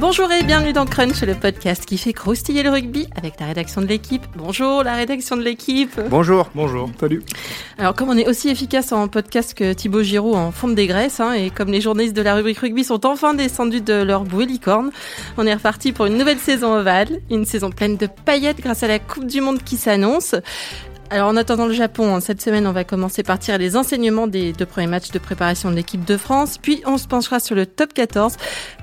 Bonjour et bienvenue dans Crunch, le podcast qui fait croustiller le rugby avec la rédaction de l'équipe. Bonjour la rédaction de l'équipe. Bonjour. Bonjour. Salut. Alors comme on est aussi efficace en podcast que Thibaut Giroud en fonte des graisses, hein, et comme les journalistes de la rubrique rugby sont enfin descendus de leur bouée licorne, on est reparti pour une nouvelle saison ovale, une saison pleine de paillettes grâce à la Coupe du Monde qui s'annonce. Alors en attendant le Japon, hein, cette semaine on va commencer par tirer les enseignements des deux premiers matchs de préparation de l'équipe de France, puis on se penchera sur le top 14.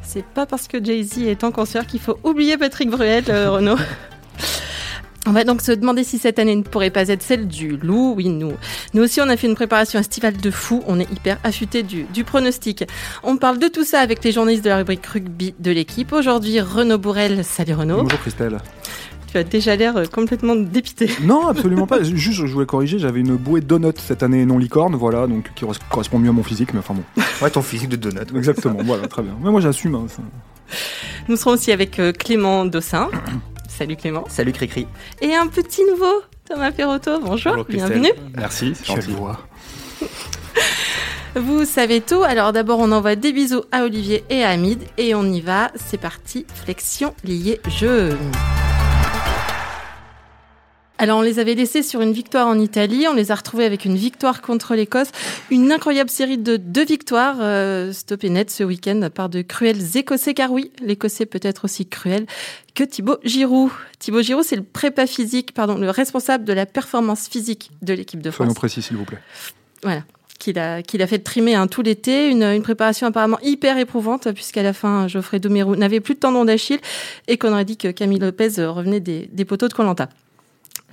C'est pas parce que Jay-Z est en concert qu'il faut oublier Patrick Bruel, euh, Renaud. On va donc se demander si cette année ne pourrait pas être celle du loup. Oui, nous, nous aussi, on a fait une préparation estivale de fou. On est hyper affûté du, du pronostic. On parle de tout ça avec les journalistes de la rubrique rugby de l'équipe. Aujourd'hui, Renaud Bourrel. Salut Renaud. Bonjour Christelle. Tu as déjà l'air euh, complètement dépité. Non, absolument pas. Juste, je voulais corriger, j'avais une bouée donut cette année non licorne, voilà, donc qui correspond mieux à mon physique, mais enfin bon. Ouais, ton physique de donut. Exactement, voilà, très bien. Mais moi j'assume. Hein, ça. Nous serons aussi avec euh, Clément Dossin. Salut Clément. Salut Cricri. Et un petit nouveau, Thomas Perrotto. Bonjour, bienvenue. Merci, gentil. Vous savez tout. Alors d'abord, on envoie des bisous à Olivier et à Hamid. Et on y va. C'est parti. Flexion liée jeu. Alors on les avait laissés sur une victoire en Italie, on les a retrouvés avec une victoire contre l'Écosse, une incroyable série de deux victoires euh, stoppées net ce week-end par de cruels Écossais, car oui, l'Écossais peut être aussi cruel que Thibaut Giroud. Thibaut Giroud, c'est le prépa physique, pardon, le responsable de la performance physique de l'équipe de France Soyons précis, s'il vous plaît. voilà, qu'il a, qu'il a fait trimer hein, tout l'été. Une, une préparation apparemment hyper éprouvante, puisqu'à la fin, Geoffrey Domerou n'avait plus de tendon d'Achille et qu'on aurait dit que Camille Lopez revenait des, des poteaux de Colanta.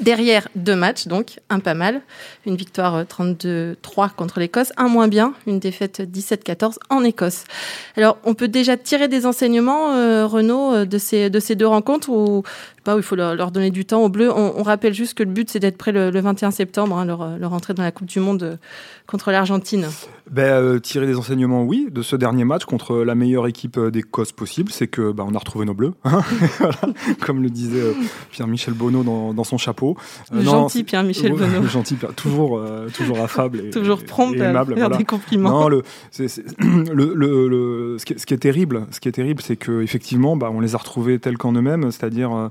Derrière, deux matchs, donc un pas mal. Une victoire euh, 32-3 contre l'Écosse, un moins bien, une défaite 17-14 en Écosse. Alors, on peut déjà tirer des enseignements, euh, Renaud, euh, de ces, de ces deux rencontres où, pas, où il faut leur, leur donner du temps aux Bleus. On, on rappelle juste que le but, c'est d'être prêt le, le 21 septembre, hein, leur, leur entrée dans la Coupe du Monde euh, contre l'Argentine. Ben, euh, tirer des enseignements, oui, de ce dernier match contre la meilleure équipe euh, d'Écosse possible, c'est que bah, on a retrouvé nos bleus, hein. Voilà, comme le disait euh, Pierre-Michel Bonneau dans, dans son chapeau. Euh, gentil Pierre-Michel Bonneau. gentil toujours, toujours affable et Toujours prompt et à aimable. faire voilà. des compliments. Non, le, c'est- c'est- le, le- le- ce, qui est, ce qui est terrible, ce qui est terrible, c'est que effectivement, bah, on les a retrouvés tels qu'en eux-mêmes, c'est-à-dire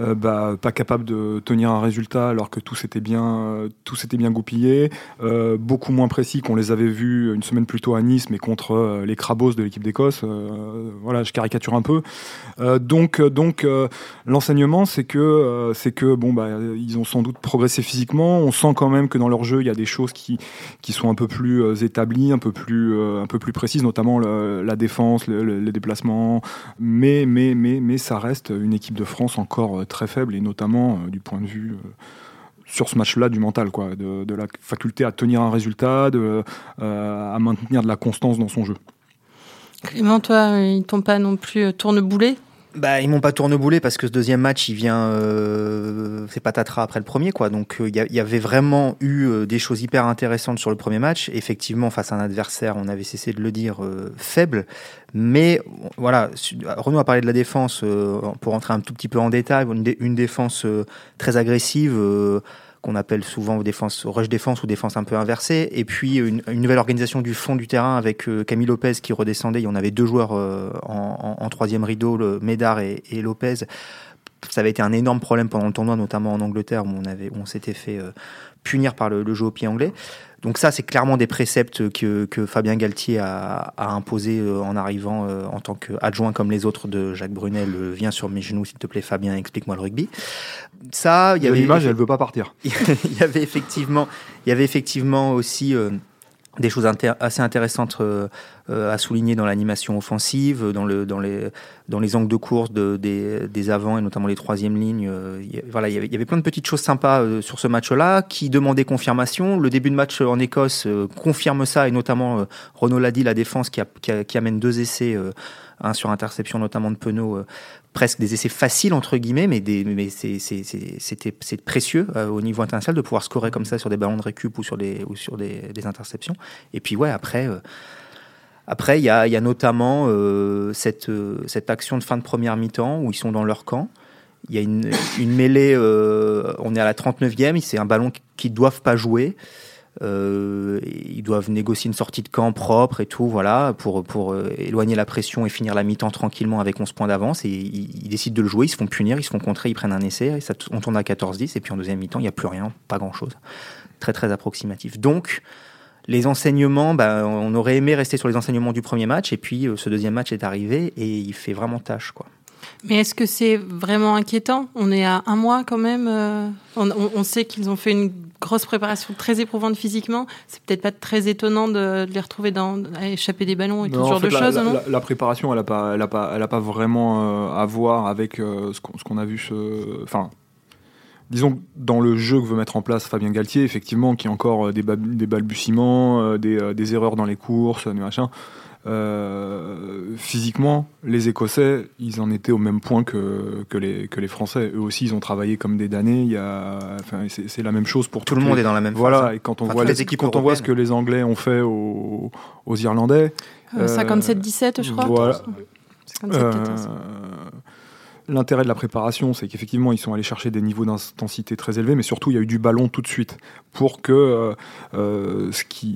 euh, bah, pas capables de tenir un résultat alors que tout s'était bien, euh, tout s'était bien goupillé, euh, beaucoup moins précis qu'on les avait vus une semaine plus tôt à Nice, mais contre les crabos de l'équipe d'Écosse. voilà, je caricature un peu. Donc, donc l'enseignement, c'est que, c'est que bon, bah, ils ont sans doute progressé physiquement. On sent quand même que dans leur jeu, il y a des choses qui qui sont un peu plus établies, un peu plus, un peu plus précises, notamment la défense, le- le- les déplacements. Mais, mais, mais, mais ça reste une équipe de France encore très faible, et notamment euh, du point de vue euh, sur ce match-là du mental, quoi, de, la faculté à tenir un résultat, euh, à maintenir de la constance dans son jeu. Clément, toi, ils t'ont pas non plus tourneboulé Bah, ils m'ont pas tourneboulé parce que ce deuxième match, il vient, euh, c'est patatras après le premier, quoi. Donc, euh, il y, avait vraiment eu euh, des choses hyper intéressantes sur le premier match. Effectivement, face à un adversaire, on avait cessé de le dire, euh, faible. Mais voilà, Renaud a parlé de la défense. pour entrer un tout petit peu en détail, une, dé- une défense très agressive. Qu'on appelle souvent défense, rush défense ou défense un peu inversée, et puis une, nouvelle organisation du fond du terrain avec euh, Camille Lopez qui redescendait. Il y en avait deux joueurs euh, en, troisième rideau, le Médard et, et Lopez. Ça avait été un énorme problème pendant le tournoi, notamment en Angleterre où on avait, où on s'était fait euh, punir par le, le jeu au pied anglais. Donc ça, c'est clairement des préceptes que, que Fabien Galtier a, a imposé euh, en arrivant euh, en tant qu'adjoint comme les autres de Jacques Brunel. Euh, Viens sur mes genoux, s'il te plaît, Fabien, explique-moi le rugby. Ça, il y avait L'image, elle veut pas partir. il y avait effectivement, il y avait effectivement aussi euh, des choses assez intéressantes euh, à souligner dans l'animation offensive, dans, le, dans, les, angles de course de, des, avants et notamment les troisièmes lignes. euh, voilà, il y, avait, plein de petites choses sympas euh, sur ce match-là qui demandaient confirmation. Le début de match en Écosse confirme ça et notamment Renaud l'a dit, la défense qui, amène deux essais, un sur interception notamment de Penaud, presque des essais faciles entre guillemets, mais, mais c'est, précieux euh, au niveau international de pouvoir scorer comme ça sur des ballons de récup ou sur des, interceptions. Et puis ouais, après, euh, après il y a, notamment euh, cette, action de fin de première mi-temps où ils sont dans leur camp. Il y a une, une mêlée, on est à la 39e, c'est un ballon qu'ils ne doivent pas jouer. Euh, ils doivent négocier une sortie de camp propre et tout, voilà, pour, pour euh, éloigner la pression et finir la mi-temps tranquillement avec 11 points d'avance. Et ils, décident de le jouer, ils se font punir, ils se font contrer, ils prennent un essai, et ça, on tourne à 14-10, et puis en deuxième mi-temps, il n'y a plus rien, pas grand-chose. Très, très approximatif. Donc, les enseignements, bah, on aurait aimé rester sur les enseignements du premier match, et puis euh, ce deuxième match est arrivé, et il fait vraiment tâche, quoi. Mais est-ce que c'est vraiment inquiétant? On est à un mois quand même. Euh, on, sait qu'ils ont fait une grosse préparation très éprouvante physiquement. C'est peut-être pas très étonnant de, les retrouver dans, à échapper des ballons et tout ce genre de choses. La, non? la, préparation, elle n'a pas, elle a pas, elle a pas vraiment euh, à voir avec euh, ce qu'on a vu. Enfin, disons dans le jeu que veut mettre en place Fabien Galtier, effectivement, qui a encore des, des balbutiements, des, des, erreurs dans les courses, des machins. Euh, physiquement, les Écossais, ils en étaient au même point que, que, les, que les Français. Eux aussi, ils ont travaillé comme des damnés. Il y a, enfin, c'est, la même chose pour tout le monde est dans la même. Voilà. Et quand on voit les, quand on voit ce que les Anglais ont fait aux, aux Irlandais, 57-17, euh, je crois. Voilà. 57, L'intérêt de la préparation, c'est qu'effectivement, ils sont allés chercher des niveaux d'intensité très élevés, mais surtout, il y a eu du ballon tout de suite pour que euh, euh,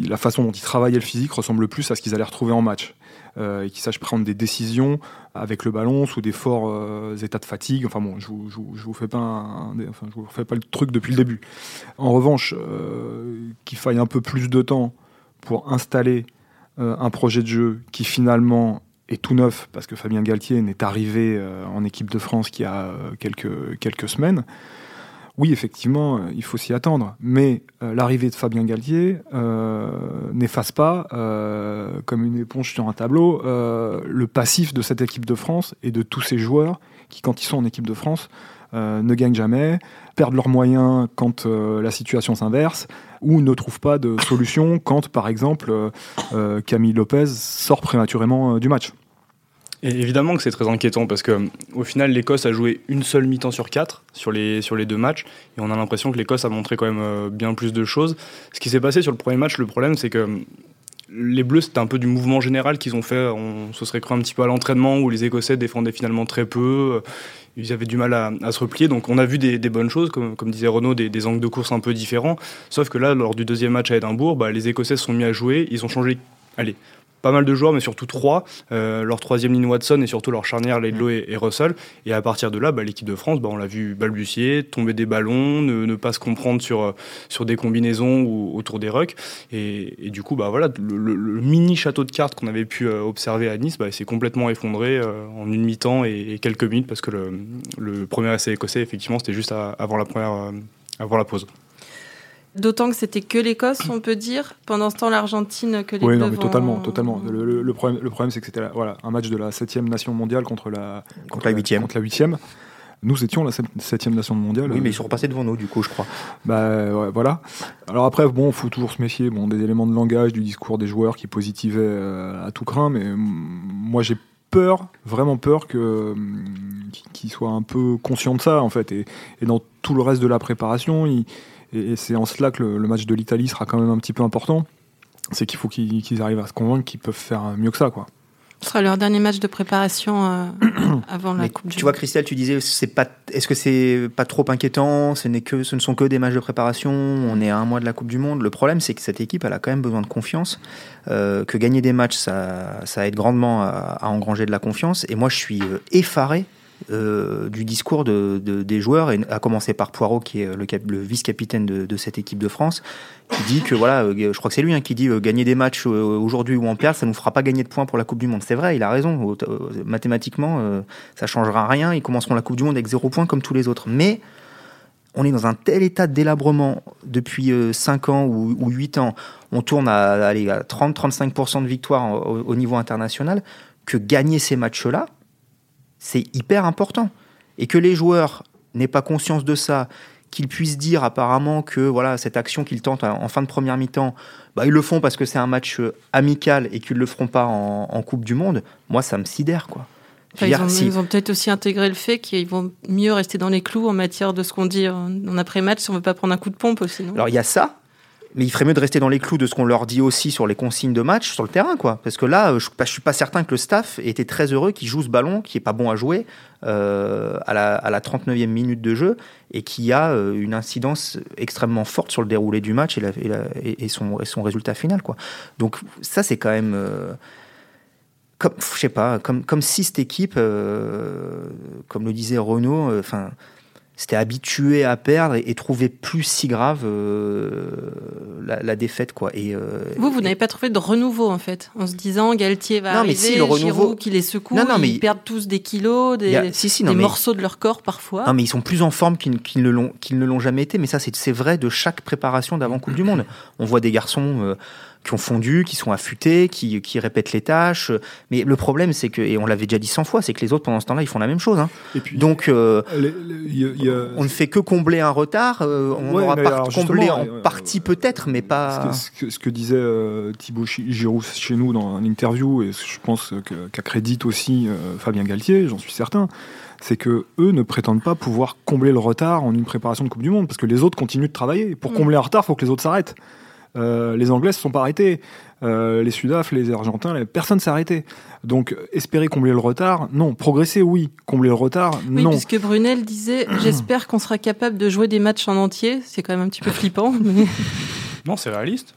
la façon dont ils travaillaient le physique ressemble plus à ce qu'ils allaient retrouver en match. Euh, et qu'ils sachent prendre des décisions avec le ballon sous des forts états de fatigue. Enfin bon, je vous, vous fais pas le truc depuis le début. En revanche, qu'il faille un peu plus de temps pour installer un projet de jeu qui finalement est tout neuf parce que Fabien Galtier n'est arrivé euh, en équipe de France qu'il y a euh, quelques, semaines. Oui, effectivement, euh, il faut s'y attendre. Mais l'arrivée de Fabien Galtier n'efface pas, comme une éponge sur un tableau, le passif de cette équipe de France et de tous ces joueurs qui, quand ils sont en équipe de France, ne gagnent jamais, perdent leurs moyens quand la situation s'inverse, ou ne trouvent pas de solution quand, par exemple, Camille Lopez sort prématurément du match. Et évidemment que c'est très inquiétant parce que au final l'Écosse a joué une seule mi-temps sur quatre sur les, sur les deux matchs et on a l'impression que l'Écosse a montré quand même euh, bien plus de choses. Ce qui s'est passé sur le premier match, le problème c'est que les Bleus c'était un peu du mouvement général qu'ils ont fait. On se serait cru un petit peu à l'entraînement où les Écossais défendaient finalement très peu. Ils avaient du mal à, se replier, donc on a vu des, bonnes choses, comme, disait Renaud, des, angles de course un peu différents. Sauf que là, lors du deuxième match à Édimbourg, bah, les Écossais sont mis à jouer, ils ont changé, allez, pas mal de joueurs, mais surtout trois. Euh, leur troisième ligne Watson et surtout leur charnière Laidlow et, Russell. Et à partir de là, bah, l'équipe de France, bah, on l'a vu balbutier, tomber des ballons, ne, pas se comprendre sur, euh, sur des combinaisons ou autour des rucks. Et, du coup, bah, voilà, le, mini château de cartes qu'on avait pu euh, observer à Nice bah, s'est complètement effondré en une mi-temps et, quelques minutes parce que le, premier essai écossais, effectivement, c'était juste avant, la première, avant la pause. D'autant que c'était que l'Écosse, on peut dire. Pendant ce temps, l'Argentine, que les Oui, non, mais totalement, totalement. Le, problème, le problème c'est que c'était voilà, un match de la 7 nation mondiale contre la, contre, la 8 Contre la 8 Nous étions la 7 nation mondiale. Oui, mais ils sont repassés devant nous, du coup, je crois. Bah, voilà. Alors après, bon, faut toujours se méfier bon, des éléments de langage, du discours des joueurs qui positivaient euh, à tout craint, mais moi, j'ai peur, vraiment peur que qu'ils soient un peu conscients de ça, en fait. Et, et dans tout le reste de la préparation, ils et, c'est en cela que le, match de l'Italie sera quand même un petit peu important. C'est qu'il faut qu'ils arrivent à se convaincre qu'ils peuvent faire mieux que ça, quoi. Ce sera leur dernier match de préparation euh, avant la Coupe du Tu vois, Christelle, tu disais, c'est pas, est-ce que c'est pas trop inquiétant? Ce n'est que, ce ne sont que des matchs de préparation. On est à un mois de la Coupe du Monde. Le problème, c'est que cette équipe, elle a quand même besoin de confiance. Euh, que gagner des matchs, ça, ça aide grandement à, à, engranger de la confiance. Et moi, je suis euh, effaré euh, du discours de, des joueurs, et à commencer par Poirot, qui est le, vice-capitaine de, cette équipe de France, qui dit que, voilà, euh, je crois que c'est lui hein, qui dit euh, gagner des matchs aujourd'hui ou en perdre, ça nous fera pas gagner de points pour la Coupe du Monde. C'est vrai, il a raison. Mathématiquement, ça changera rien. Ils commenceront la Coupe du Monde avec zéro point comme tous les autres. Mais on est dans un tel état de délabrement depuis 5 ans ou, ou 8 ans. On tourne à, à 30-35% de victoire au niveau international que gagner ces matchs-là, c'est hyper important. Et que les joueurs n'aient pas conscience de ça, qu'ils puissent dire apparemment que voilà cette action qu'ils tentent en fin de première mi-temps, bah, ils le font parce que c'est un match euh, amical et qu'ils ne le feront pas en, Coupe du Monde, moi ça me sidère quoi. ils, ont, peut-être aussi intégré le fait qu'ils vont mieux rester dans les clous en matière de ce qu'on dit en après-match si on ne veut pas prendre un coup de pompe aussi. Alors il y a ça, mais il ferait mieux de rester dans les clous de ce qu'on leur dit aussi sur les consignes de match sur le terrain, quoi. Parce que là, je, je suis pas certain que le staff ait été très heureux qu'il joue ce ballon, qui est pas bon à jouer euh, à, la, à, la, 39e minute de jeu et qui a euh, une incidence extrêmement forte sur le déroulé du match et, la, et, son, son, résultat final, quoi. Donc ça, c'est quand même. Euh, comme, je sais pas, comme, comme si cette équipe, euh, comme le disait enfin s'était habitué à perdre et, et trouvait plus si grave euh, la, la, défaite quoi. Et euh, vous, vous n'avez pas trouvé de renouveau en fait, en se disant Galtier va non, arriver, mais si, le renouveau... Qui les secoue, non, non, mais ils perdent tous des kilos, des, a... si, si, non, des mais... morceaux de leur corps parfois. Non mais ils sont plus en forme qu'ils qu ne l'ont qu'ils ne l'ont jamais été. Mais ça c'est vrai de chaque préparation d'avant Coupe du Monde. On voit des garçons. Euh, qui ont fondu, qui sont affûtés, qui, qui répètent les tâches. Mais le problème, c'est que, et on l'avait déjà dit 100 fois, c'est que les autres, pendant ce temps-là, ils font la même chose. Hein. Et puis, Donc, euh, les, les, y a... on ne fait que combler un retard. Euh, on ouais, aura pas comblé en euh, partie peut-être, mais pas. Ce que, ce que disait euh, Thibaut Giroud chez nous dans une interview, et je pense qu'accrédite aussi Fabien Galtier, j'en suis certain, c'est que eux ne prétendent pas pouvoir combler le retard en une préparation de Coupe du Monde, parce que les autres continuent de travailler. Pour mm. combler un retard, il faut que les autres s'arrêtent. Euh, les Anglais se sont pas arrêtés. Euh, les Sudaf, les Argentins, personne s'est arrêté. Donc, espérer combler le retard, non. Progresser, oui. Combler le retard, oui, non. puisque Brunel disait J'espère qu'on sera capable de jouer des matchs en entier. C'est quand même un petit peu flippant. Mais... Non, c'est réaliste.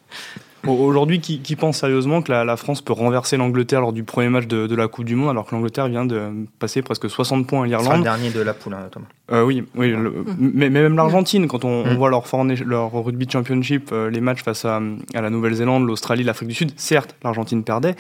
Aujourd'hui, qui, qui, pense sérieusement que la, la France peut renverser l'Angleterre lors du premier match de, de, la Coupe du Monde, alors que l'Angleterre vient de passer presque 60 points à l'Irlande le dernier de la poule, hein, Thomas. Euh, oui, oui le, mmh. mais, mais, même l'Argentine, quand on, on, mmh. voit leur, leur rugby championship, euh, les matchs face à, à la Nouvelle-Zélande, l'Australie, l'Afrique du Sud, certes, l'Argentine perdait,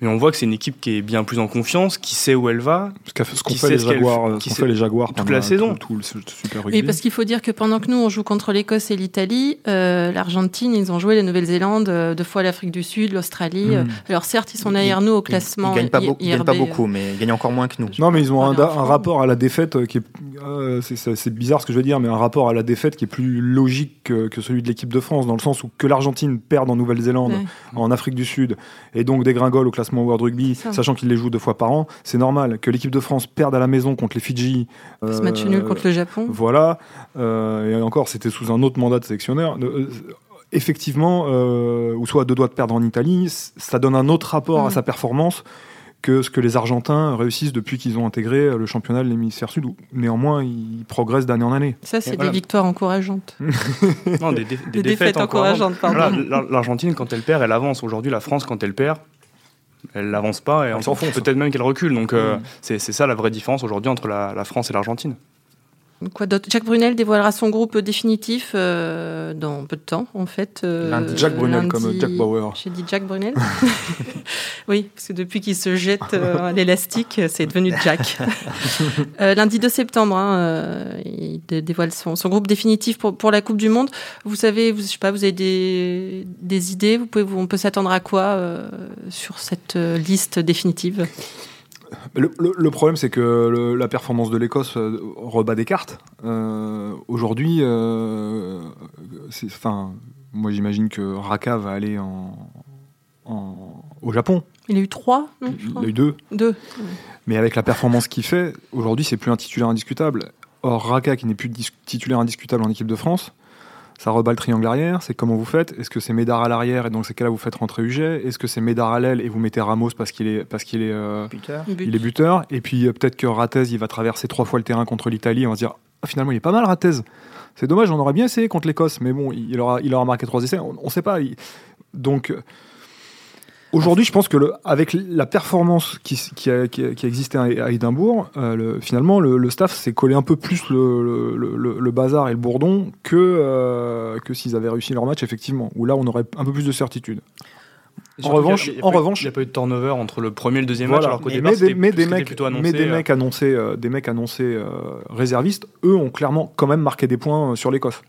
mais on voit que c'est une équipe qui est bien plus en confiance, qui sait où elle va. Ce qu'ont fait, les Jaguars, qu fait les Jaguars toute la saison. Tout, tout le super rugby. Oui, parce qu'il faut dire que pendant que nous on joue contre l'Écosse et l'Italie, euh, l'Argentine ils ont joué la Nouvelle-Zélande, euh, deux fois l'Afrique du Sud, l'Australie. Mm. Alors certes ils sont derrière nous au classement. Ils, ils gagnent pas, beaucoup, gagnent pas beaucoup, mais ils gagnent encore moins que nous. Non, mais ils ont un, un, rapport à la défaite qui est, euh, c'est bizarre ce que je veux dire, mais un rapport à la défaite qui est plus logique que, que celui de l'équipe de France, dans le sens où que l'Argentine perde en Nouvelle-Zélande, ouais. en Afrique du Sud, et donc dégringole au classement World Rugby sachant qu'ils les jouent deux fois par an, c'est normal que l'équipe de France perde à la maison contre les Fidji. Euh, Ce match nul contre le Japon. Voilà. Euh, et encore, c'était sous un autre mandat de sélectionneur. Euh, effectivement, euh, ou soit deux doigts de perdre en Italie, ça donne un autre rapport mmh. à sa performance que ce que les Argentins réussissent depuis qu'ils ont intégré le championnat de l'hémisphère sud, où néanmoins ils progressent d'année en année. Ça, c'est des victoires encourageantes. non, des, des, des défaites, défaites, encourageantes. Voilà, L'Argentine, quand elle perd, elle avance. Aujourd'hui, la France, quand elle perd, elle n'avance pas et on s'en fout. Peut-être même qu'elle recule. Donc euh, mmh. c'est ça la vraie différence aujourd'hui entre la, la France et l'Argentine. Quoi d'autre? Jacques Brunel dévoilera son groupe définitif euh, dans peu de temps, en fait. Euh, lundi. Jack Brunel, lundi... comme Jack Bauer. J'ai dit Jack Brunel Oui, parce que depuis qu'il se jette euh, à l'élastique, c'est devenu Jack. Euh, lundi 2 septembre, hein, euh, il dévoile son, son, groupe définitif pour, pour la Coupe du Monde. Vous savez, vous, je sais pas, vous avez des, des idées? Vous pouvez, vous, On peut s'attendre à quoi euh, sur cette liste définitive? Le, le, le, problème, c'est que le, la performance de l'Écosse euh, rebat des cartes. Euh, Aujourd'hui, euh, enfin, moi j'imagine que Raka va aller en, en, au Japon. Il a eu trois, non, Il a eu deux. Deux. Mais avec la performance qu'il fait, aujourd'hui, c'est plus un titulaire indiscutable. Or, Raka, qui n'est plus titulaire indiscutable en équipe de France, ça rebat le triangle arrière, c'est comment vous faites Est-ce que c'est Médard à l'arrière et donc c'est quel là vous faites rentrer Uget Est-ce que c'est Médard à l'aile et vous mettez Ramos parce qu'il est parce qu'il est euh, buteur. il est buteur? Et puis euh, peut-être que Ratez il va traverser trois fois le terrain contre l'Italie, on va se dire ah, finalement il est pas mal Ratez. C'est dommage, on aurait bien essayé contre l'Écosse, mais bon, il aura il aura marqué trois essais, on, ne sait pas. Il... Donc Aujourd'hui, je pense que le, avec la performance qui, qui, a, qui, a, qui a existé à Édimbourg, euh, le, finalement, le, le staff s'est collé un peu plus le, le, bazar et le bourdon que, euh, que s'ils avaient réussi leur match, effectivement, où là, on aurait un peu plus de certitude. En revanche, il en revanche, il n'y a pas eu de turnover entre le premier et le deuxième voilà. match, alors qu'au départ, mais des, mais des mecs, annoncé, mais des mecs annoncés, euh, des mecs annoncés euh, réservistes, eux ont clairement quand même marqué des points sur l'Écosse.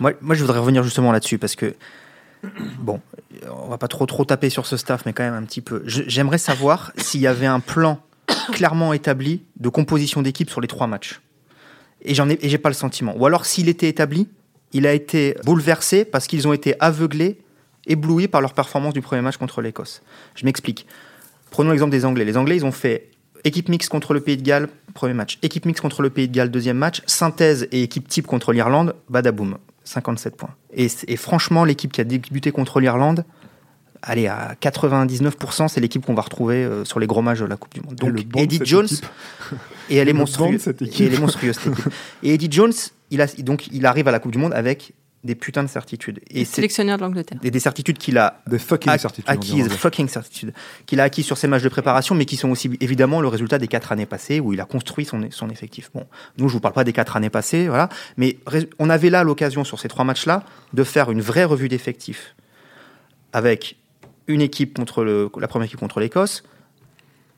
Moi, moi, je voudrais revenir justement là-dessus parce que bon, on va pas trop trop taper sur ce staff, mais quand même un petit peu. J'aimerais savoir s'il y avait un plan clairement établi de composition d'équipe sur les trois matchs. Et j'en ai, j'ai pas le sentiment. Ou alors s'il était établi, il a été bouleversé parce qu'ils ont été aveuglés, éblouis par leur performance du premier match contre l'Écosse. Je m'explique. Prenons l'exemple des Anglais. Les Anglais, ils ont fait équipe mixte contre le Pays de Galles, premier match. Équipe mixte contre le Pays de Galles, deuxième match. Synthèse et équipe type contre l'Irlande, badaboum. 57 points. Et, et franchement, l'équipe qui a débuté contre l'Irlande, allez, à 99%, c'est l'équipe qu'on va retrouver euh, sur les gros matchs de la Coupe du Monde. Donc, Eddie Jones, et elle est monstrueuse. Et équipe. elle est monstrueuse, cette équipe. Et Eddie Jones, il, a, donc, il arrive à la Coupe du Monde avec des putains de certitudes. Et Sélectionneur de l'Angleterre. des, des certitudes qu'il a Des fucking ac- certitudes. on acquises, fucking certitudes, qu'il a acquis sur ses matchs de préparation, mais qui sont aussi évidemment le résultat des quatre années passées où il a construit son, son effectif. Bon, nous, je vous parle pas des quatre années passées, voilà, mais on avait là l'occasion sur ces trois matchs-là de faire une vraie revue d'effectifs avec une équipe contre le, la première équipe contre l'Écosse,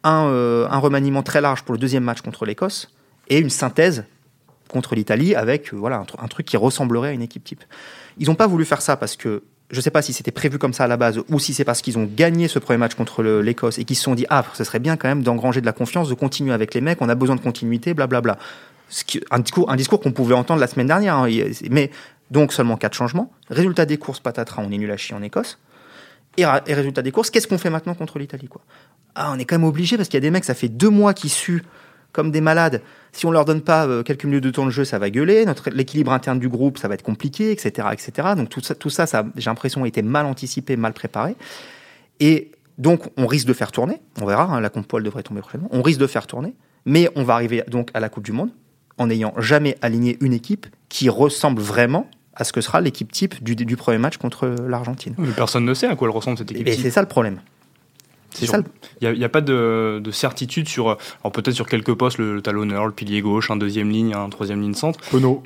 un, euh, un remaniement très large pour le deuxième match contre l'Écosse et une synthèse contre l'Italie avec euh, voilà un, tr- un truc qui ressemblerait à une équipe type. Ils n'ont pas voulu faire ça parce que je ne sais pas si c'était prévu comme ça à la base ou si c'est parce qu'ils ont gagné ce premier match contre l'Écosse et qu'ils se sont dit ah ce serait bien quand même d'engranger de la confiance, de continuer avec les mecs, on a besoin de continuité, blablabla. Un discours, qu'on pouvait entendre la semaine dernière. hein. Mais donc seulement quatre changements. Résultat des courses, patatras, on est nul à chier en Écosse. Et résultat des courses, qu'est-ce qu'on fait maintenant contre l'Italie quoi? Ah, on est quand même obligé parce qu'il y a des mecs, ça fait deux mois qu'ils suent comme des malades. Si on leur donne pas euh, quelques minutes de temps de jeu, ça va gueuler. Notre l'équilibre interne du groupe, ça va être compliqué, etc., etc. Donc tout ça, tout ça, ça j'ai l'impression a été mal anticipé, mal préparé. Et donc on risque de faire tourner. On verra. hein, la comp poil devrait tomber prochainement. On risque de faire tourner, mais on va arriver donc à la Coupe du Monde en n'ayant jamais aligné une équipe qui ressemble vraiment à ce que sera l'équipe type du, du premier match contre l'Argentine. Mais personne ne sait à quoi elle ressemble cette équipe. Et c'est ça le problème. C'est ça. Il n'y a, pas de, de certitude sur, alors peut-être sur quelques postes, le, le talonneur, le pilier gauche, un deuxième ligne, un troisième ligne centre. Penaud.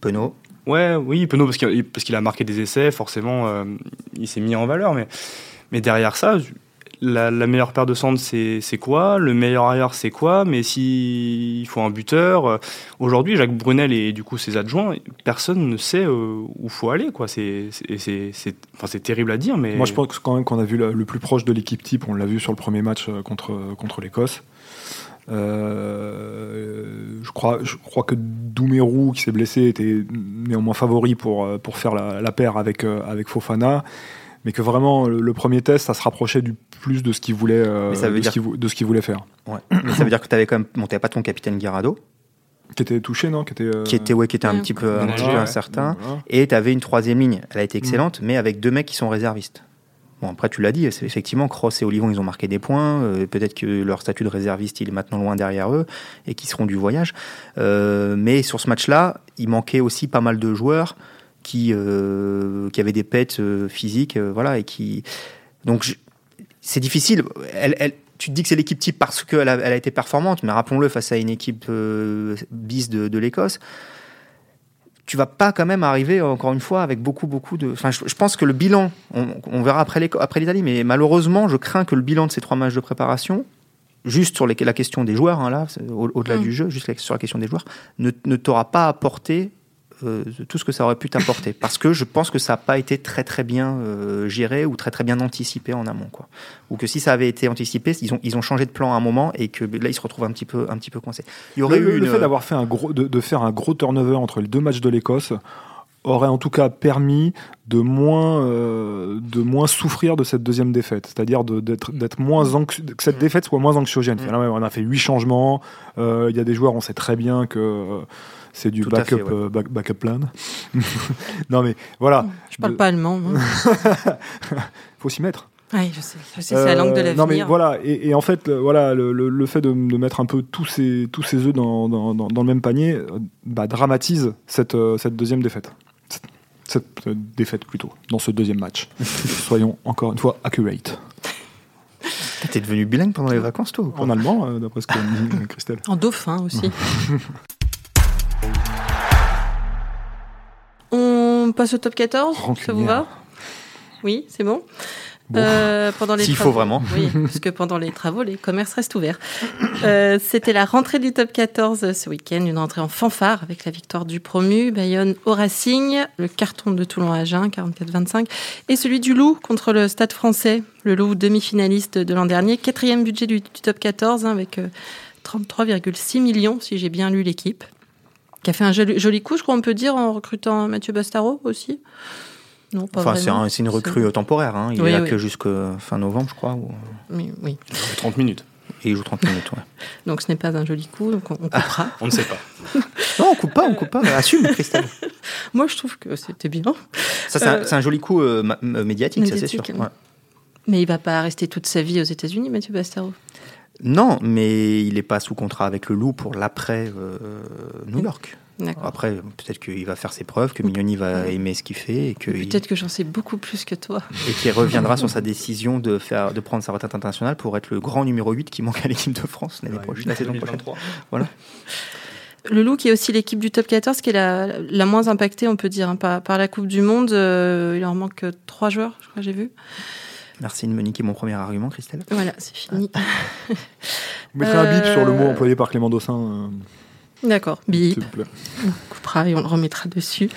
Penaud. Ouais, oui, Penaud parce qu'il parce qu'il a marqué des essais, forcément, euh, il s'est mis en valeur. Mais, mais derrière ça, la, meilleure paire de centres, c'est quoi? Le meilleur arrière, c'est quoi? Mais s'il faut un buteur, euh, aujourd'hui, Jacques Brunel et du coup ses adjoints, personne ne sait euh, où faut aller. C'est terrible à dire, mais Moi, je pense quand même qu'on a vu le, plus proche de l'équipe type. On l'a vu sur le premier match euh, contre, contre l'Écosse. Je, crois, je crois que Doumerou, qui s'est blessé, était néanmoins favori pour, pour faire la, paire avec, avec Fofana. Mais que vraiment, le premier test, ça se rapprochait du plus de ce qu'il voulait, euh, Mais ça veut de, dire- ce qu'il vou- de ce qu'il voulait faire. Ouais. Mais ça veut dire que tu avais quand même. Bon, t'avais pas ton capitaine Guirado, Qui était touché, non qui était, euh, qui était, ouais, qui était un Ouais. petit peu, un petit peu incertain. Voilà. Et tu avais une troisième ligne. Elle a été excellente, mais avec deux mecs qui sont réservistes. Bon, après, tu l'as dit, c'est effectivement, Cross et Olivon, ils ont marqué des points. euh, Peut-être que leur statut de réserviste, il est maintenant loin derrière eux et qu'ils seront du voyage. Euh, mais sur ce match-là, il manquait aussi pas mal de joueurs qui, euh, qui avaient des pètes euh, physiques. euh, voilà, et qui. Donc, je- c'est difficile. Elle, elle- tu te dis que c'est l'équipe type parce qu'elle a, elle a été performante, mais rappelons-le, face à une équipe euh, bis de, de l'Écosse, tu vas pas quand même arriver, encore une fois, avec beaucoup, beaucoup de. Enfin, je, je pense que le bilan, on, on verra après l'Italie, mais malheureusement, je crains que le bilan de ces trois matchs de préparation, juste sur les- la question des joueurs, hein, là, au- au-delà Mm. du jeu, juste sur la question des joueurs, ne, ne t'aura pas apporté euh, tout ce que ça aurait pu t'apporter. Parce que je pense que ça n'a pas été très très bien euh, géré ou très très bien anticipé en amont. Quoi. Ou que si ça avait été anticipé, ils ont, ils ont changé de plan à un moment et que là, ils se retrouvent un petit peu, un petit peu coincés. Il y aurait le, eu le une- fait d'avoir fait un gros, de, de faire un gros turnover entre les deux matchs de l'Écosse aurait en tout cas permis de moins, euh, de moins souffrir de cette deuxième défaite, c'est-à-dire d'être moins anxi- que cette Mm. défaite soit moins anxiogène. Mm. Finalement, on a fait huit changements. euh, Il y a des joueurs, on sait très bien que euh, c'est du Tout à backup, fait, ouais. euh, back- backup plan. non mais voilà, Je parle De- pas allemand. moi. faut s'y mettre. Oui, je sais. Je sais, c'est la langue de Euh, l'avenir. Non mais voilà, et, et en fait, le, voilà, le, le- le fait de, de mettre un peu tous ces, tous ces œufs dans, dans, dans- dans le même panier euh, bah, dramatise cette, euh, cette deuxième défaite. Cette, cette, euh, défaite plutôt, dans ce deuxième match. Soyons encore une fois accurate. T'es devenu bilingue pendant les vacances, toi ou En allemand, euh, d'après ce que dit Christelle. En dauphin aussi. Passe au top 14 Ça vous va Oui, c'est bon. Bon. Euh, pendant les S'il faut vraiment. Oui, parce que pendant les travaux, les commerces restent ouverts. Euh, C'était la rentrée du top 14 ce week-end, une rentrée en fanfare avec la victoire du promu, Bayonne au Racing, le carton de Toulon à Agen, 44-25, et celui du Loup contre le Stade français, le Loup demi-finaliste de l'an dernier, quatrième budget du, du top 14 hein, avec euh, 33,6 millions, si j'ai bien lu l'équipe, qui a fait un joli, joli coup, je crois on peut dire, en recrutant Mathieu Bastaro aussi? Non, pas Enfin, c'est vraiment. un- c'est une recrue euh, temporaire. hein. Il Oui, est là oui. que jusqu'à fin novembre, je crois. ou- Oui, oui. 30 minutes. Et il joue 30 minutes. ouais. Donc ce n'est pas un joli coup, donc on, on coupera. On ne sait pas. Non, on coupe pas, on coupe pas. Assume, Christelle. Moi, je trouve que c'était bien. Ça, c'est un, un, joli coup euh, médiatique, médiatique, ça c'est sûr. Ouais. Mais il va pas rester toute sa vie aux États-Unis, Mathieu Bastero. Non, mais il n'est pas sous contrat avec le Loup pour l'après New York. Après, peut-être qu'il va faire ses preuves, que Mignoni va aimer ce qu'il fait. et que Peut-être que j'en sais beaucoup plus que toi. Et qu'il reviendra sur sa décision de, faire, de prendre sa retraite internationale pour être le grand numéro 8 qui manque à l'équipe de France l'année prochaine, la saison prochaine. Voilà. Le Loup, qui est aussi l'équipe du top 14, qui est la, la moins impactée, on peut dire, hein, par, par, la Coupe du Monde. Euh, il en manque trois joueurs, je crois, j'ai vu. Merci de me niquer mon premier argument, Christelle. Voilà, c'est fini. Vous mettrez un bip sur le mot euh, employé par Clément Dossin. Euh. D'accord, bip. On coupera et on le remettra dessus.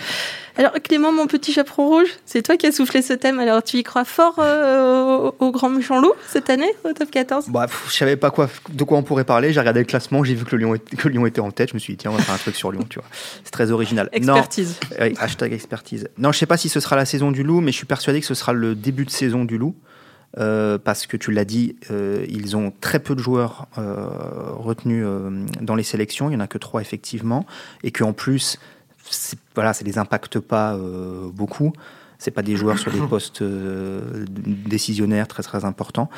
Alors Clément, mon petit chaperon rouge, c'est toi qui as soufflé ce thème. Alors tu y crois fort euh, au, grand méchant loup cette année au top 14 bah, Je savais pas quoi, de quoi on pourrait parler. J'ai regardé le classement, j'ai vu que le, Lyon que Lyon était en tête. Je me suis dit tiens on va faire un truc sur Lyon, tu vois. C'est très original. Expertise. Non, hashtag expertise. Non, je sais pas si ce sera la saison du loup, mais je suis persuadé que ce sera le début de saison du loup. Euh, parce que tu l'as dit, euh, ils ont très peu de joueurs euh, retenus dans les sélections, il n'y en a que trois effectivement, et qu'en plus, voilà, ça ne les impacte pas beaucoup. C'est pas des joueurs sur des postes décisionnaires très très importants,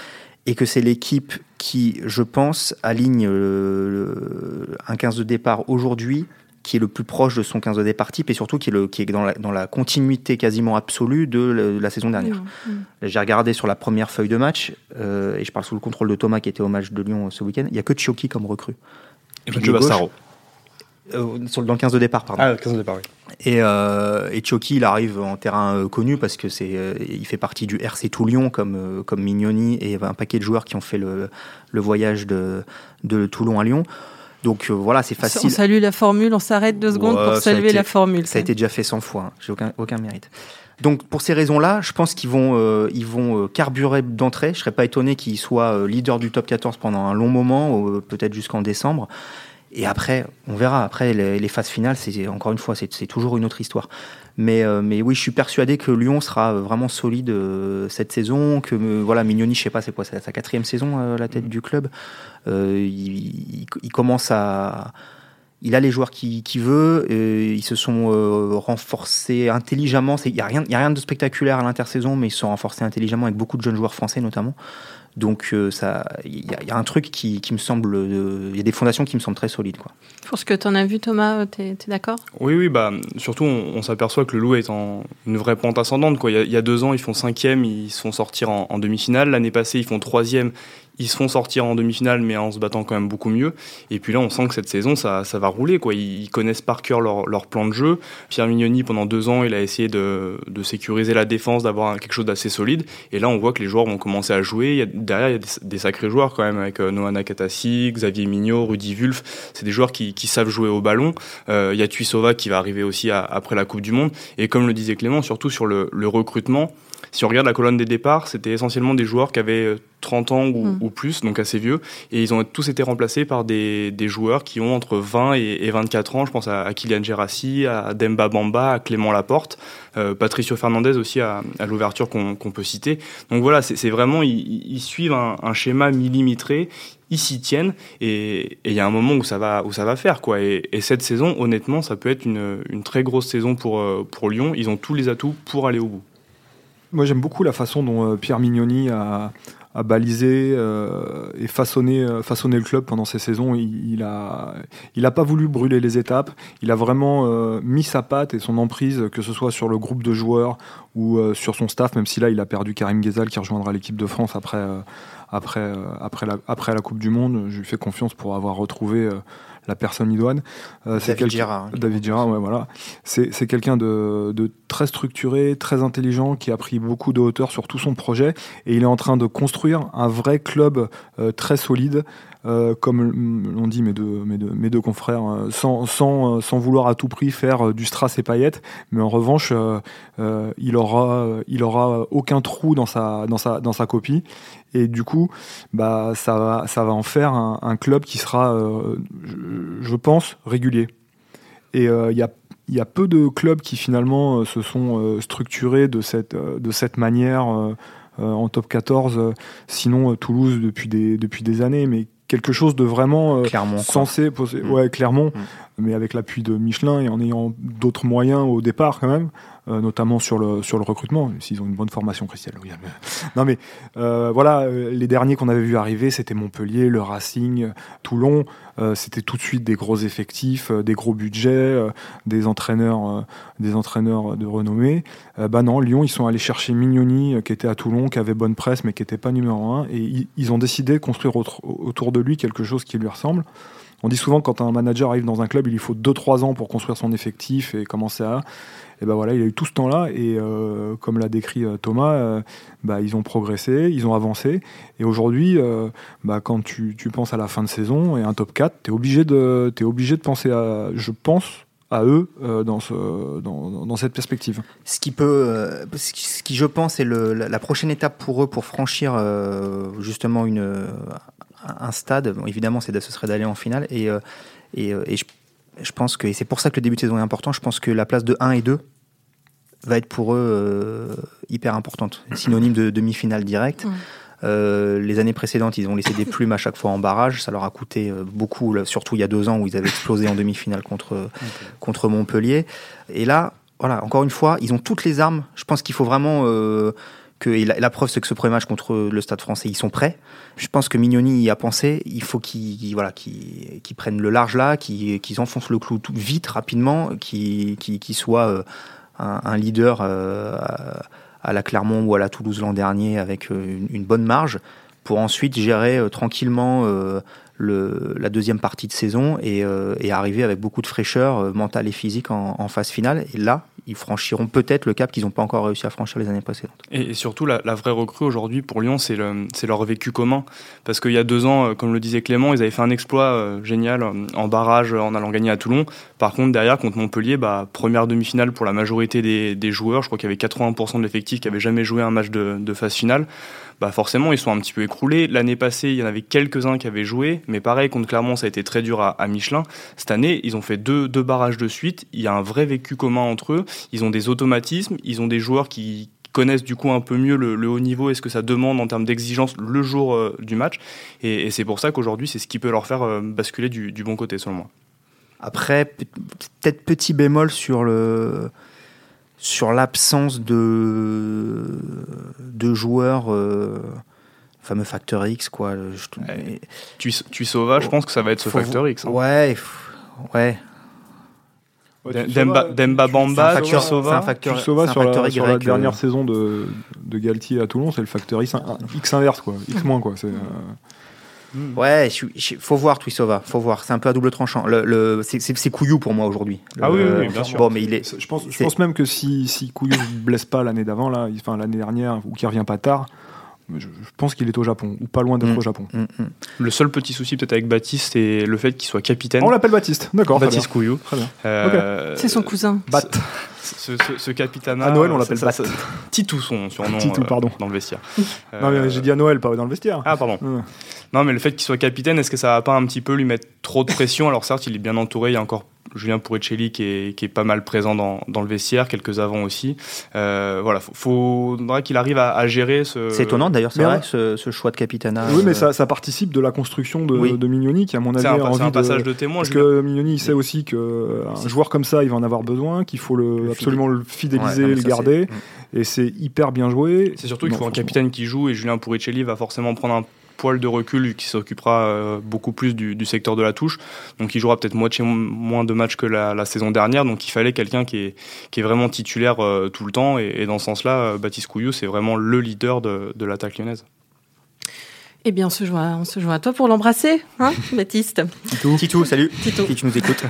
et que c'est l'équipe qui, je pense, aligne un 15 de départ aujourd'hui qui est le plus proche de son 15 de départ type et surtout qui est, le, qui est dans, la, dans la continuité quasiment absolue de la, saison dernière. Mmh, mmh. J'ai regardé sur la première feuille de match, euh, et je parle sous le contrôle de Thomas qui était au match de Lyon euh, ce week-end, il n'y a que Chioki comme recrue. Et Mathieu Bassaro. Euh, dans le 15 de départ, pardon. Ah, le 15 de départ, oui. Et, euh, et il arrive en terrain euh, connu parce que c'est, il fait partie du RC Toulon comme, comme Mignoni et un paquet de joueurs qui ont fait le, le voyage de, de Toulon à Lyon. Donc euh, voilà, c'est facile. On salue la formule, on s'arrête deux secondes pour saluer la formule. Ça a été déjà fait 100 fois, hein. j'ai aucun, aucun mérite. Donc pour ces raisons-là, je pense qu'ils vont, euh, ils vont euh, carburer d'entrée. Je serais pas étonné qu'ils soient leader du top 14 pendant un long moment, peut-être jusqu'en décembre. Et après, on verra. Après, les, phases finales, c'est encore une fois, c'est toujours une autre histoire. Mais, euh, mais oui, je suis persuadé que Lyon sera vraiment solide euh, cette saison. Que voilà, Mignoni, je sais pas, c'est quoi, c'est sa quatrième saison à la tête du club. Euh, il, il, commence à il a les joueurs qu'il qui veut, ils se sont renforcés intelligemment. Il n'y a, rien, a rien de spectaculaire à l'intersaison, mais ils se sont renforcés intelligemment avec beaucoup de jeunes joueurs français notamment. Donc euh, il y, a un truc qui, me semble, il y a des fondations qui me semblent très solides. Quoi. Pour ce que tu en as vu, Thomas, tu es, d'accord? Oui, oui, bah, surtout on, s'aperçoit que le loup est en une vraie pente ascendante. Quoi. Il, y a, deux ans, ils font cinquième, ils se font sortir en, en demi-finale. L'année passée, ils font troisième, ils se font sortir en demi-finale, mais en se battant quand même beaucoup mieux. Et puis là, on sent que cette saison, ça, ça va rouler. Quoi. Ils, connaissent par cœur leur, leur, plan de jeu. Pierre Mignoni, pendant deux ans, il a essayé de, de sécuriser la défense, d'avoir quelque chose d'assez solide. Et là, on voit que les joueurs vont commencer à jouer. Il y a, derrière, il y a des, sacrés joueurs quand même, avec euh, Noah Xavier Mignot, Rudy Wulf. C'est des joueurs qui, qui, savent jouer au ballon. Euh, il y a Tuisova qui va arriver aussi après la Coupe du Monde. Et comme le disait Clément, surtout sur le, le recrutement, si on regarde la colonne des départs, c'était essentiellement des joueurs qui avaient 30 euh, ans hmm. ou, plus, donc assez vieux, et ils ont tous été remplacés par des, des joueurs qui ont entre 20 et, 24 ans. Je pense à, Kylian Gerassi, à Demba Bamba, à Clément Laporte, euh, Patricio Fernandez aussi à, l'ouverture qu'on peut citer. Donc voilà, c'est vraiment, ils, suivent un, schéma millimétré ils s'y tiennent et il y a un moment où ça va où ça va faire quoi et, cette saison honnêtement ça peut être une, une très grosse saison pour euh, pour Lyon ils ont tous les atouts pour aller au bout moi, j'aime beaucoup la façon dont euh, Pierre Mignoni a, balisé euh, et façonné, euh, façonné le club pendant ces saisons. Il, il a, il a pas voulu brûler les étapes. Il a vraiment mis sa patte et son emprise, que ce soit sur le groupe de joueurs ou sur son staff, même si là, il a perdu Karim Ghezal qui rejoindra l'équipe de France après, après, après, après la Coupe du Monde. Je lui fais confiance pour avoir retrouvé la personne idoine. Euh, c'est David Girard. David Girard, ouais, voilà. C'est quelqu'un de, de, très structuré, très intelligent, qui a pris beaucoup de hauteur sur tout son projet et il est en train de construire un vrai club euh, très solide euh, comme l'ont dit mes deux, mes deux, mes deux confrères, euh, sans, sans, euh, sans, vouloir à tout prix faire du strass et paillettes, mais en revanche, il aura, il aura aucun trou dans sa, dans sa, dans sa copie. Et du coup, bah, ça, va, ça va en faire un, club qui sera, je, pense, régulier. Et il y a y a peu de clubs qui finalement se sont structurés de cette, de cette manière en top 14. Sinon, Toulouse depuis des, depuis des années, mais quelque chose de vraiment euh, Clermont, censé poser, Mm. ouais, Clermont, Mm. mais avec l'appui de Michelin et en ayant d'autres moyens au départ quand même, euh, notamment sur le sur le recrutement, s'ils ont une bonne formation, Christian. mais- non mais euh, voilà, euh, les derniers qu'on avait vu arriver, c'était Montpellier, le Racing, Toulon. Euh, c'était tout de suite des gros effectifs, euh, des gros budgets, euh, des entraîneurs, des entraîneurs de renommée. Bah non, Lyon, ils sont allés chercher Mignoni, qui était à Toulon, qui avait bonne presse, mais qui n'était pas numéro un, et ils, ont décidé de construire autour de lui quelque chose qui lui ressemble. On dit souvent quand un manager arrive dans un club, il lui faut 2-3 ans pour construire son effectif et commencer à. Et ben voilà, il a eu tout ce temps-là et euh, comme l'a décrit euh, Thomas, euh, bah, ils ont progressé, ils ont avancé. Et aujourd'hui, bah, quand tu, tu penses à la fin de saison et un top 4, tu es obligé de, t'es obligé de penser à, je pense, à eux dans, ce, dans, dans cette perspective. Ce qui peut, ce qui, je pense est le, la, prochaine étape pour eux pour franchir justement une, un stade. Bon, évidemment, ce serait d'aller en finale et, et, et je, pense que et c'est pour ça que le début de saison est important. Je pense que la place de 1 et 2 va être pour eux euh, hyper importante, synonyme de demi-finale directe. Mmh. Euh, les années précédentes, ils ont laissé des plumes à chaque fois en barrage. Ça leur a coûté euh, beaucoup, là, surtout il y a deux ans où ils avaient explosé en demi-finale contre, okay. contre Montpellier. Et là, voilà, encore une fois, ils ont toutes les armes. Je pense qu'il faut vraiment euh, Et la, preuve, c'est que ce premier match contre le Stade français, ils sont prêts. Je pense que Mignoni y a pensé. Il faut qu'ils voilà, prennent le large là, qu'ils qu enfoncent le clou tout, vite, rapidement, qu'ils qu soient un, un, leader. Euh, à la Clermont ou à la Toulouse l'an dernier avec une, une, bonne marge pour ensuite gérer euh, tranquillement euh, la deuxième partie de saison et, euh, arriver avec beaucoup de fraîcheur euh, mentale et physique en, phase finale. Et là, ils franchiront peut-être le cap qu'ils n'ont pas encore réussi à franchir les années précédentes. Et, surtout, la, vraie recrue aujourd'hui pour Lyon, c'est le, leur vécu commun. Parce qu'il y a deux ans, euh, comme le disait Clément, ils avaient fait un exploit génial en barrage en allant gagner à Toulon. Par contre, derrière, contre Montpellier, bah, première demi-finale pour la majorité des, joueurs. Je crois qu'il y avait 80% de l'effectif qui avait jamais joué un match de phase finale. Bah forcément, ils sont un petit peu écroulés. L'année passée, il y en avait quelques-uns qui avaient joué, mais pareil, contre Clermont, ça a été très dur à, Michelin. Cette année, ils ont fait deux, deux barrages de suite. Il y a un vrai vécu commun entre eux. Ils ont des automatismes, ils ont des joueurs qui connaissent du coup un peu mieux le, haut niveau et ce que ça demande en termes d'exigence le jour euh, du match. Et, et c'est pour ça qu'aujourd'hui, c'est ce qui peut leur faire euh, basculer du, du bon côté, selon moi. Après, peut-être petit bémol sur le sur l'absence de, de joueurs, euh, fameux facteur X, quoi. Je, tu, tu sauvage, je pense que ça va être ce facteur X. Hein. Ouais, ouais. Ouais, Demba, Demba Bamba, tu Sova, un facteur, Sova sur, la, sur la dernière euh... saison de, de Galtier à Toulon, c'est le facteur X, X inverse, quoi. X moins, quoi. C'est. Euh... Ouais, je, je, faut voir Tuisova, faut voir. C'est un peu à double tranchant. Le, le c'est Couillou pour moi aujourd'hui. Ah oui, oui, bien sûr. Bon, mais il est. Je pense, je pense même que si, si Couillou ne blesse pas l'année d'avant, là, enfin l'année dernière, ou qu'il revient pas tard, je, je pense qu'il est au Japon, ou pas loin d'être mmh, au Japon. Mmh, mmh. Le seul petit souci peut-être avec Baptiste, c'est le fait qu'il soit capitaine. On l'appelle Baptiste, d'accord. Baptiste Couillou. Très bien. Euh, okay. C'est son cousin. Bat. Ce, ce, ce capitana. À Noël, on l'appelle Bat. Titou, son surnom. Titou, pardon. Euh, dans le vestiaire. non, mais j'ai dit à Noël, pas dans le vestiaire. Ah, pardon. Non, mais le fait qu'il soit capitaine, est-ce que ça va pas un petit peu lui mettre trop de pression? Alors certes, il est bien entouré, il y a encore Julien Pourricelli qui est, qui est pas mal présent dans, dans le vestiaire, quelques avants aussi. Euh, voilà, faut, faudra qu'il arrive à, à, gérer ce. C'est étonnant d'ailleurs, c'est vrai, ce, ce, choix de capitana. Oui, mais ça, ça, participe de la construction de, oui. de Mignoni, qui à mon avis un, a envie un passage de, de témoin. Parce que Mignoni, il sait aussi qu'un joueur comme ça, il va en avoir besoin, qu'il faut le, absolument le fidéliser, ouais, le garder. Et c'est hyper bien joué. C'est surtout qu'il faut un capitaine qui joue et Julien Pourricelli va forcément prendre un poil de recul qui s'occupera euh, beaucoup plus du, du, secteur de la touche. Donc il jouera peut-être moitié moins de matchs que la, la, saison dernière. Donc il fallait quelqu'un qui est, qui est vraiment titulaire euh, tout le temps. Et, et dans ce sens-là, euh, Baptiste Couillou, c'est vraiment le leader de, de l'attaque lyonnaise. Eh bien, on se joint, on se joint à toi pour l'embrasser, hein, Baptiste. Titou. Titou, salut. Titou. Si tu nous écoutes.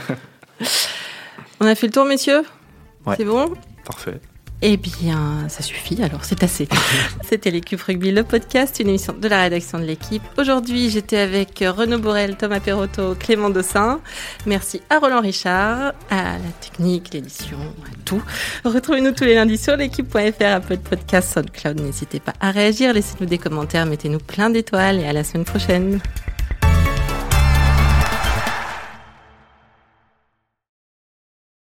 on a fait le tour, messieurs? Ouais. C'est bon Parfait. Eh bien, ça suffit, alors c'est assez. C'était l'équipe rugby, le podcast, une émission de la rédaction de l'équipe. Aujourd'hui, j'étais avec Renaud Borel, Thomas Perrotto, Clément Dossin. Merci à Roland Richard, à la technique, l'édition, à tout. Retrouvez-nous tous les lundis sur l'équipe.fr, Apple Podcast, SoundCloud. N'hésitez pas à réagir, laissez-nous des commentaires, mettez-nous plein d'étoiles et à la semaine prochaine.